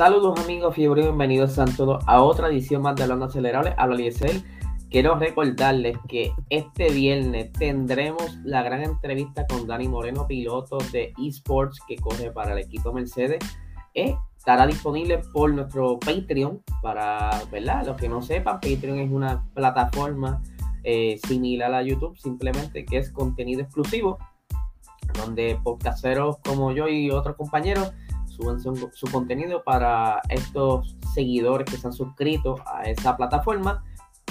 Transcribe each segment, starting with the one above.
Saludos amigos, fiebre, bienvenidos a todos a otra edición más de Hablando Acelerable. Habla Liesel. Quiero recordarles que este viernes tendremos la gran entrevista con Dani Moreno, piloto de esports que corre para el equipo Mercedes. Estará disponible por nuestro Patreon para, ¿verdad? Los que no sepan, Patreon es una plataforma eh, similar a YouTube, simplemente que es contenido exclusivo, donde podcasteros como yo y otros compañeros su, contenido para estos seguidores que se han suscrito a esa plataforma.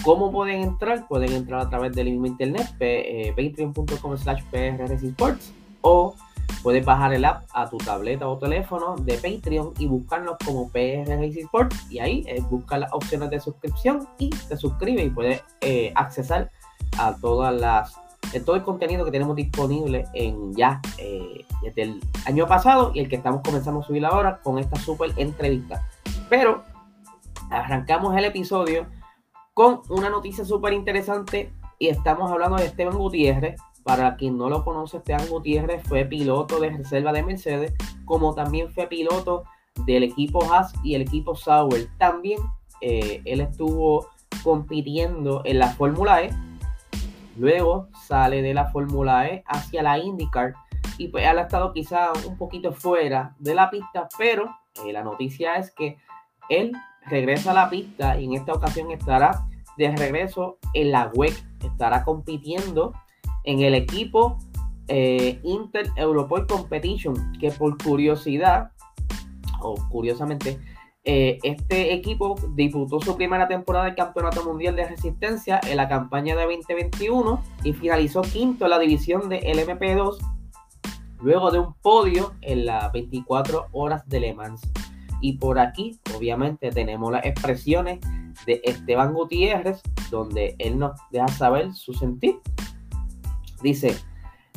¿Cómo pueden entrar? Pueden entrar a través del mismo internet, eh, patreon.com slash sports o puedes bajar el app a tu tableta o teléfono de Patreon y buscarnos como PR y ahí eh, busca las opciones de suscripción y te suscribes y puedes eh, accesar a todas las todo el contenido que tenemos disponible en ya eh, desde el año pasado y el que estamos comenzando a subir ahora con esta super entrevista. Pero arrancamos el episodio con una noticia súper interesante y estamos hablando de Esteban Gutiérrez. Para quien no lo conoce, Esteban Gutiérrez fue piloto de reserva de Mercedes, como también fue piloto del equipo Haas y el equipo Sauer. También eh, él estuvo compitiendo en la Fórmula E Luego sale de la Fórmula E hacia la IndyCar y pues él ha estado quizá un poquito fuera de la pista, pero eh, la noticia es que él regresa a la pista y en esta ocasión estará de regreso en la WEC, estará compitiendo en el equipo eh, Inter Europol Competition, que por curiosidad, o curiosamente, eh, este equipo disputó su primera temporada del Campeonato Mundial de Resistencia en la campaña de 2021 y finalizó quinto en la división de LMP2 luego de un podio en las 24 horas de Le Mans. Y por aquí, obviamente, tenemos las expresiones de Esteban Gutiérrez, donde él nos deja saber su sentir. Dice,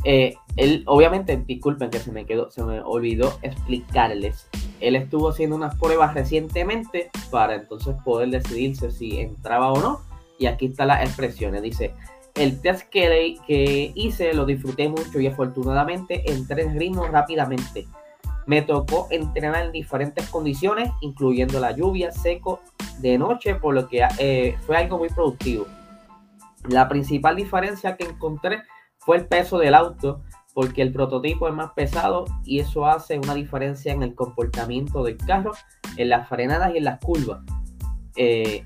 eh, él, obviamente, disculpen que se me quedó, se me olvidó explicarles él estuvo haciendo unas pruebas recientemente para entonces poder decidirse si entraba o no. Y aquí están las expresiones. Dice, el test que, hice lo disfruté mucho y afortunadamente entré en ritmo rápidamente. Me tocó entrenar en diferentes condiciones, incluyendo la lluvia, seco, de noche, por lo que eh, fue algo muy productivo. La principal diferencia que encontré fue el peso del auto, porque el prototipo es más pesado y eso hace una diferencia en el comportamiento del carro, en las frenadas y en las curvas. Eh,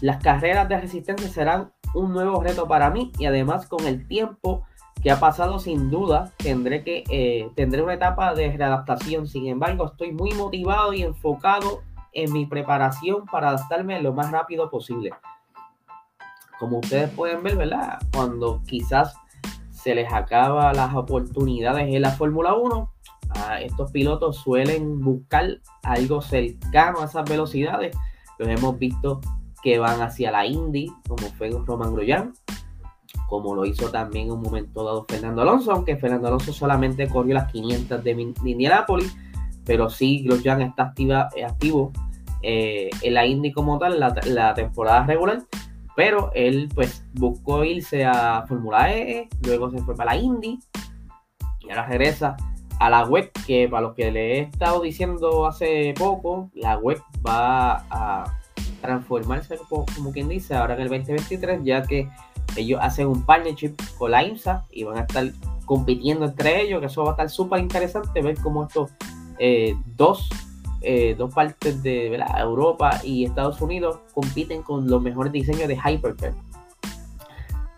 las carreras de resistencia serán un nuevo reto para mí y además con el tiempo que ha pasado sin duda tendré que eh, tendré una etapa de readaptación. Sin embargo, estoy muy motivado y enfocado en mi preparación para adaptarme lo más rápido posible. Como ustedes pueden ver, ¿verdad? Cuando quizás se les acaba las oportunidades en la Fórmula 1, estos pilotos suelen buscar algo cercano a esas velocidades. Los hemos visto que van hacia la Indy, como fue Roman Grosjean, como lo hizo también en un momento dado Fernando Alonso, aunque Fernando Alonso solamente corrió las 500 de, Indianapolis, pero sí Grosjean está activo eh, en la Indy como tal, la temporada regular. Pero él pues buscó irse a Fórmula E, luego se fue para la Indy y ahora regresa a la web que para los que le he estado diciendo hace poco, la web va a transformarse como quien dice ahora en el 2023 ya que ellos hacen un partnership con la IMSA y van a estar compitiendo entre ellos, que eso va a estar súper interesante ver cómo estos eh, dos eh, dos partes de Europa y Estados Unidos compiten con los mejores diseños de Hypercar.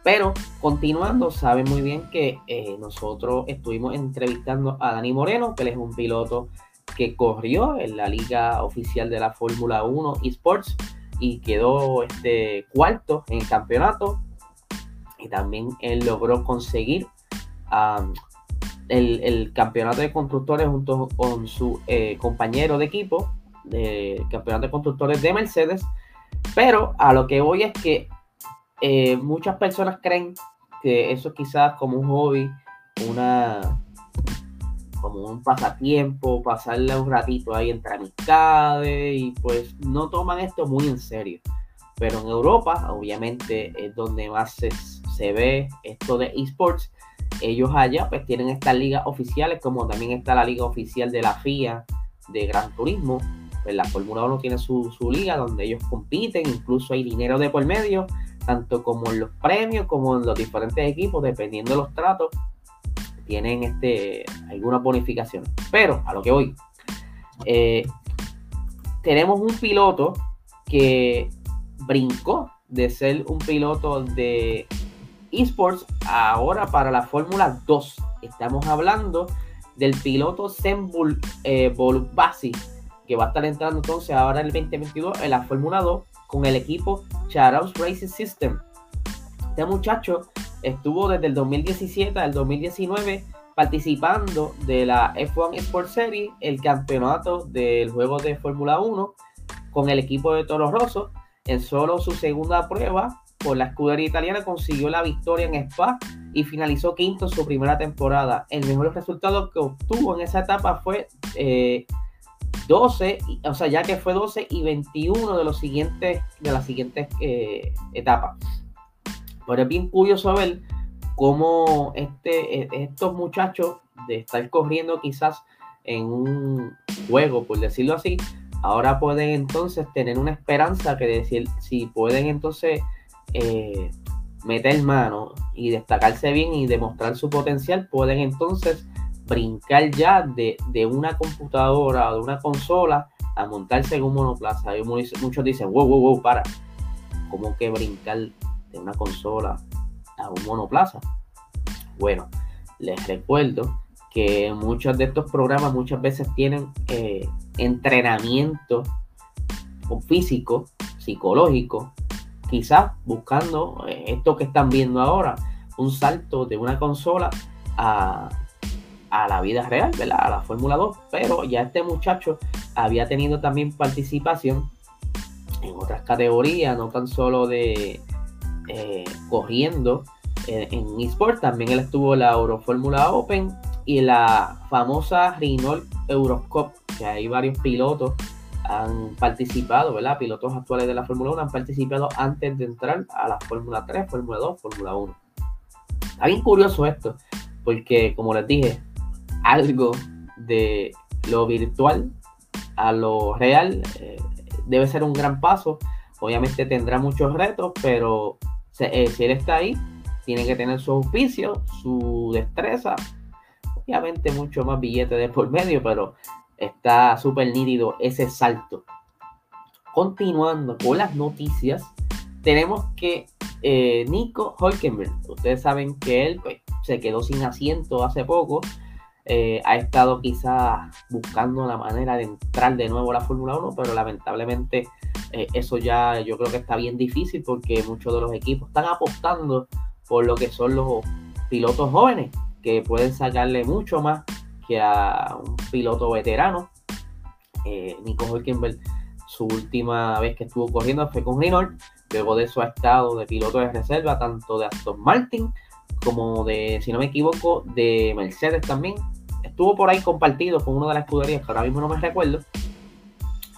Pero continuando, saben muy bien que eh, nosotros estuvimos entrevistando a Dani Moreno, que él es un piloto que corrió en la liga oficial de la Fórmula 1 eSports y quedó este cuarto en el campeonato. Y también él logró conseguir el, campeonato de constructores junto con su eh, compañero de equipo, de campeonato de constructores de Mercedes. Pero a lo que voy es que eh, muchas personas creen que eso quizás como un hobby, una como un pasatiempo, pasarle un ratito ahí entre amistades y pues no toman esto muy en serio. Pero en Europa, obviamente, es donde más se, se ve esto de esports ellos allá pues tienen estas ligas oficiales, como también está la liga oficial de la FIA de Gran Turismo. Pues la Fórmula 1 tiene su, su, liga donde ellos compiten, incluso hay dinero de por medio, tanto como en los premios como en los diferentes equipos, dependiendo de los tratos, tienen este, algunas bonificaciones. Pero a lo que voy, eh, tenemos un piloto que brincó de ser un piloto de esports ahora para la Fórmula 2. Estamos hablando del piloto Sembul eh, Basi, que va a estar entrando entonces ahora en el 2022 en la Fórmula 2 con el equipo Charaus Racing System. Este muchacho estuvo desde el 2017 al 2019 participando de la F1 Sport Series, el campeonato del juego de Fórmula 1 con el equipo de Toro Rosso. En solo su segunda prueba por la escudería italiana consiguió la victoria en Spa y finalizó quinto su primera temporada. El mejor resultado que obtuvo en esa etapa fue 12, eh, o sea, ya que fue 12 y 21 de los siguientes de las siguientes eh, etapas. Pero es bien curioso ver cómo este, e, estos muchachos de estar corriendo quizás en un juego, por decirlo así, ahora pueden entonces tener una esperanza que decir, si pueden entonces eh, meter mano y destacarse bien y demostrar su potencial, pueden entonces brincar ya de, una computadora o de una consola a montarse en un monoplaza. Y muchos dicen, wow, wow, wow, para. ¿Cómo que brincar de una consola a un monoplaza? Bueno, les recuerdo que muchos de estos programas muchas veces tienen eh, entrenamiento físico, psicológico, quizás buscando eh, esto que están viendo ahora, un salto de una consola a, la vida real, ¿verdad? A la Fórmula 2, pero ya este muchacho había tenido también participación en otras categorías, no tan solo de eh, corriendo en, eSport, también él estuvo en la Eurofórmula Open y la famosa Renault Eurocup, que hay varios pilotos han participado, ¿verdad? Pilotos actuales de la Fórmula 1 han participado antes de entrar a la Fórmula 3, Fórmula 2, Fórmula 1. Está bien curioso esto, porque como les dije, algo de lo virtual a lo real eh, debe ser un gran paso. Obviamente tendrá muchos retos, pero eh, si él está ahí, tiene que tener su auspicio, su destreza, obviamente mucho más billetes de por medio, pero está súper nítido ese salto. Continuando con las noticias, tenemos que eh, Nico Holkenberg, ustedes saben que él pues, se quedó sin asiento hace poco, eh, ha estado quizás buscando la manera de entrar de nuevo a la Fórmula 1, pero lamentablemente eh, eso ya yo creo que está bien difícil porque muchos de los equipos están apostando por lo que son los pilotos jóvenes, que pueden sacarle mucho más que a un piloto veterano. Eh, Nico Hülkenberg, su última vez que estuvo corriendo fue con Renault, luego de eso ha estado de piloto de reserva, tanto de Aston Martin como de, si no me equivoco, de Mercedes también. Estuvo por ahí compartido con una de las escuderías que ahora mismo no me recuerdo.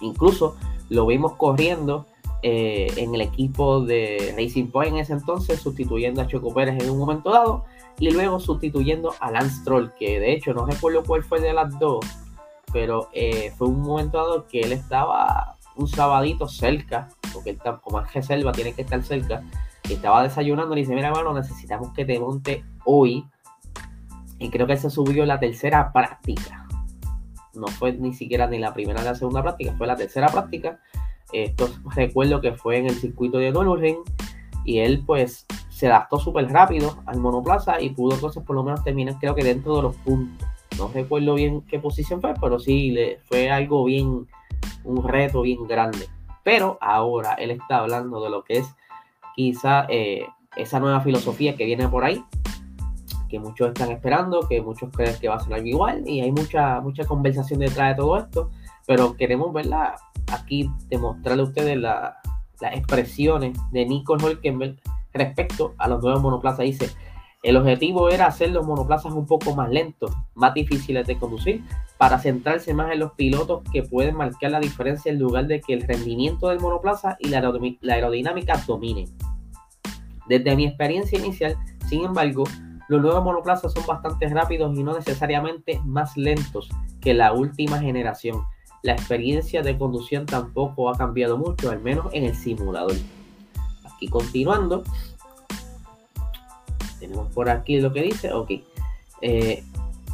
Incluso lo vimos corriendo eh, en el equipo de Racing Point en ese entonces, sustituyendo a Choco Pérez en un momento dado, y luego sustituyendo a Lance Troll, que de hecho no recuerdo cuál fue de las dos, pero eh, fue un momento dado que él estaba un sabadito cerca, porque él, como es reserva, tiene que estar cerca, y estaba desayunando y dice, mira hermano, necesitamos que te monte hoy, y creo que se subió la tercera práctica. No fue ni siquiera ni la primera ni la segunda práctica, fue la tercera práctica esto recuerdo que fue en el circuito de Nürburgring y él pues se adaptó súper rápido al monoplaza y pudo entonces por lo menos terminar creo que dentro de los puntos. No recuerdo bien qué posición fue, pero sí le, fue algo bien, un reto bien grande. Pero ahora él está hablando de lo que es quizá eh, esa nueva filosofía que viene por ahí, que muchos están esperando, que muchos creen que va a ser algo igual y hay mucha, mucha conversación detrás de todo esto, pero queremos verla aquí demostrarle a ustedes las expresiones de Nico Hülkenberg respecto a los nuevos monoplazas. Dice, el objetivo era hacer los monoplazas un poco más lentos, más difíciles de conducir, para centrarse más en los pilotos que pueden marcar la diferencia en lugar de que el rendimiento del monoplaza y la, aerodinámica dominen. Desde mi experiencia inicial, sin embargo, los nuevos monoplazas son bastante rápidos y no necesariamente más lentos que la última generación. la experiencia de conducción tampoco ha cambiado mucho, al menos en el simulador. Aquí continuando, tenemos por aquí lo que dice, ok. Eh,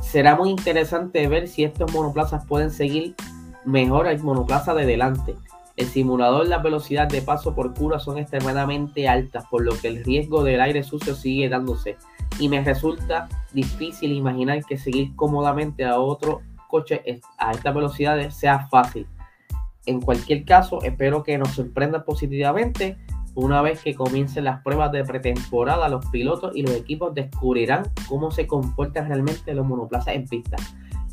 será muy interesante ver si estos monoplazas pueden seguir mejor al monoplaza de delante. El simulador, las velocidades de paso por curva son extremadamente altas, por lo que el riesgo del aire sucio sigue dándose. Y me resulta difícil imaginar que seguir cómodamente a otro coche a estas velocidades sea fácil. En cualquier caso, espero que nos sorprenda positivamente. Una vez que comiencen las pruebas de pretemporada, los pilotos y los equipos descubrirán cómo se comportan realmente los monoplazas en pista.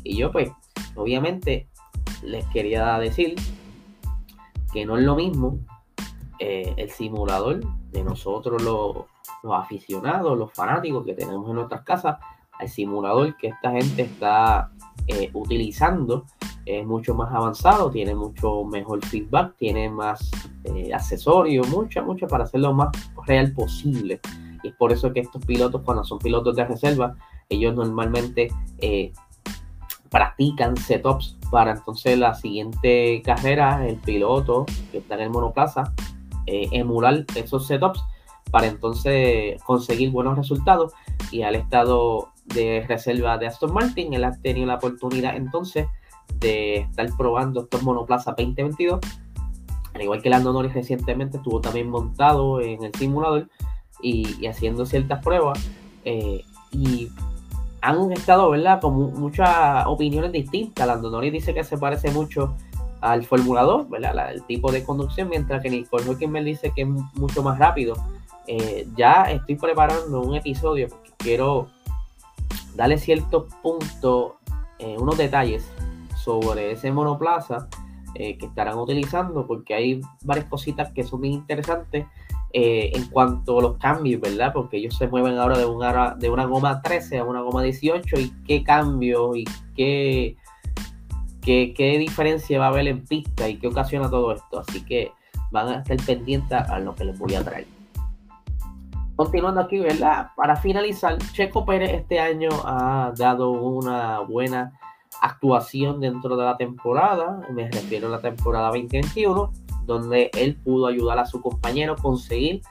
Y yo pues, obviamente, les quería decir que no es lo mismo eh, el simulador de nosotros los, aficionados, los fanáticos que tenemos en nuestras casas, al simulador que esta gente está eh, utilizando es mucho más avanzado, tiene mucho mejor feedback, tiene más eh, accesorios, mucho, mucho para hacerlo lo más real posible. Y es por eso que estos pilotos, cuando son pilotos de reserva, ellos normalmente practican setups para entonces la siguiente carrera, el piloto que está en el monoplaza, eh, emular esos setups para entonces conseguir buenos resultados. Y al estado de reserva de Aston Martin, él ha tenido la oportunidad entonces de estar probando estos monoplazas 2022. Al igual que Lando Norris recientemente estuvo también montado en el simulador y, haciendo ciertas pruebas. Eh, y han estado, ¿verdad? Con muchas opiniones distintas. Lando Norris dice que se parece mucho al formulador, ¿verdad? el tipo de conducción, mientras que Nicole Hülkenberg dice que es mucho más rápido. Eh, ya estoy preparando un episodio porque quiero darle ciertos puntos, eh, unos detalles sobre ese monoplaza eh, que estarán utilizando, porque hay varias cositas que son muy interesantes eh, en cuanto a los cambios, ¿verdad? Porque ellos se mueven ahora de una, de una goma 13 a una goma 18 y qué cambio y qué, qué, qué diferencia va a haber en pista y qué ocasiona todo esto. Así que van a estar pendientes a lo que les voy a traer. Continuando aquí, ¿verdad? Para finalizar, Checo Pérez este año ha dado una buena actuación dentro de la temporada, me refiero a la temporada 2021 donde él pudo ayudar a su compañero a conseguir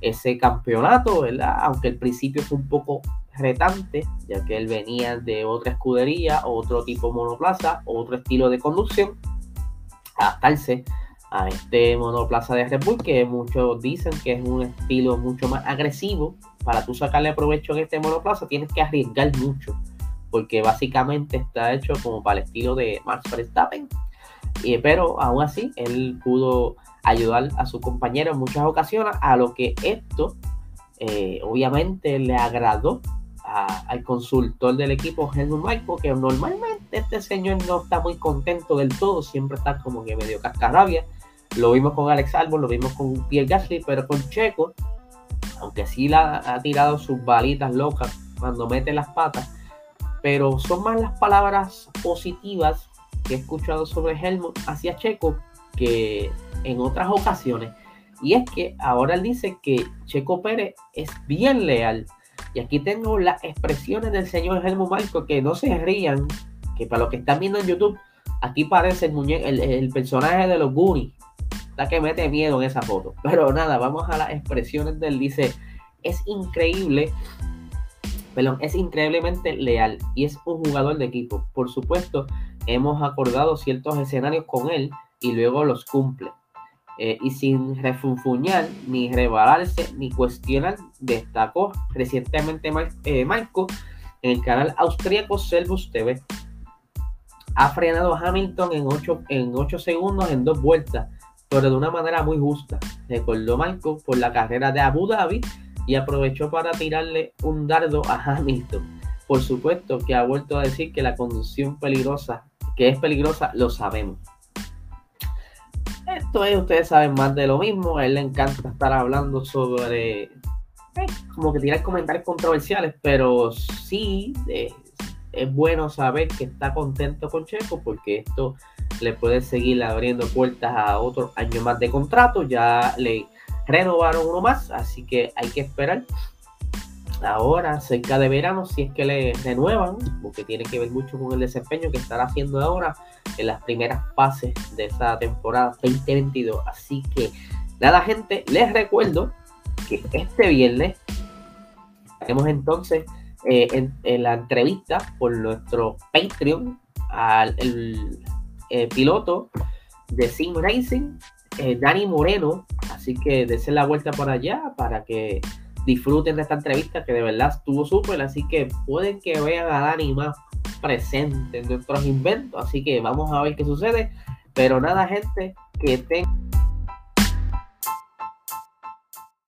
ese campeonato, ¿verdad? Aunque al principio fue un poco retante, ya que él venía de otra escudería, otro tipo monoplaza, otro estilo de conducción, adaptarse a este monoplaza de Red Bull, que muchos dicen que es un estilo mucho más agresivo. Para tú sacarle provecho en este monoplaza tienes que arriesgar mucho, porque básicamente está hecho como para el estilo de Max Verstappen, pero aún así, él pudo ayudar a su compañero en muchas ocasiones, a lo que esto eh, obviamente le agradó al consultor del equipo, Helmut Michael, que normalmente este señor no está muy contento del todo, siempre está como que medio cascarrabia. Lo vimos con Alex Albon, lo vimos con Pierre Gasly, pero con Checo, aunque sí la, ha tirado sus balitas locas cuando mete las patas, pero son más las palabras positivas que he escuchado sobre Helmut hacia Checo que en otras ocasiones. Y es que ahora él dice que Checo Pérez es bien leal. Y aquí tengo las expresiones del señor Helmut Marco, que no se rían, que para los que están viendo en YouTube, aquí parece el, el, personaje de los Goonies. La que mete miedo en esa foto. Pero nada, vamos a las expresiones del dice, es increíble perdón, es increíblemente leal y es un jugador de equipo. Por supuesto, hemos acordado ciertos escenarios con él y luego los cumple. Eh, y sin refunfuñar, ni rebalarse, ni cuestionar, destacó recientemente eh, Marco en el canal austríaco Servus TV. Ha frenado a Hamilton en 8 en ocho segundos en dos vueltas, pero de una manera muy justa. Recordó Marco por la carrera de Abu Dhabi y aprovechó para tirarle un dardo a Hamilton. Por supuesto que ha vuelto a decir que la conducción peligrosa que es peligrosa, lo sabemos. Esto es, ustedes saben más de lo mismo. A él le encanta estar hablando sobre, eh, como que tirar comentarios controversiales, pero sí eh, es bueno saber que está contento con Checo porque esto le puede seguir abriendo puertas a otro año más de contrato. Ya le renovaron uno más, así que hay que esperar ahora, cerca de verano, si es que le renuevan, porque tiene que ver mucho con el desempeño que estará haciendo ahora en las primeras fases de esta temporada 2022. Así que, nada, gente, les recuerdo que este viernes tenemos entonces eh, en, la entrevista por nuestro Patreon al piloto de Sim Racing, eh, Dani Moreno. Así que dense la vuelta por allá para que disfruten de esta entrevista que de verdad estuvo súper. Así que pueden que vean a Dani más presente en nuestros inventos. Así que vamos a ver qué sucede. Pero nada, gente, que tengan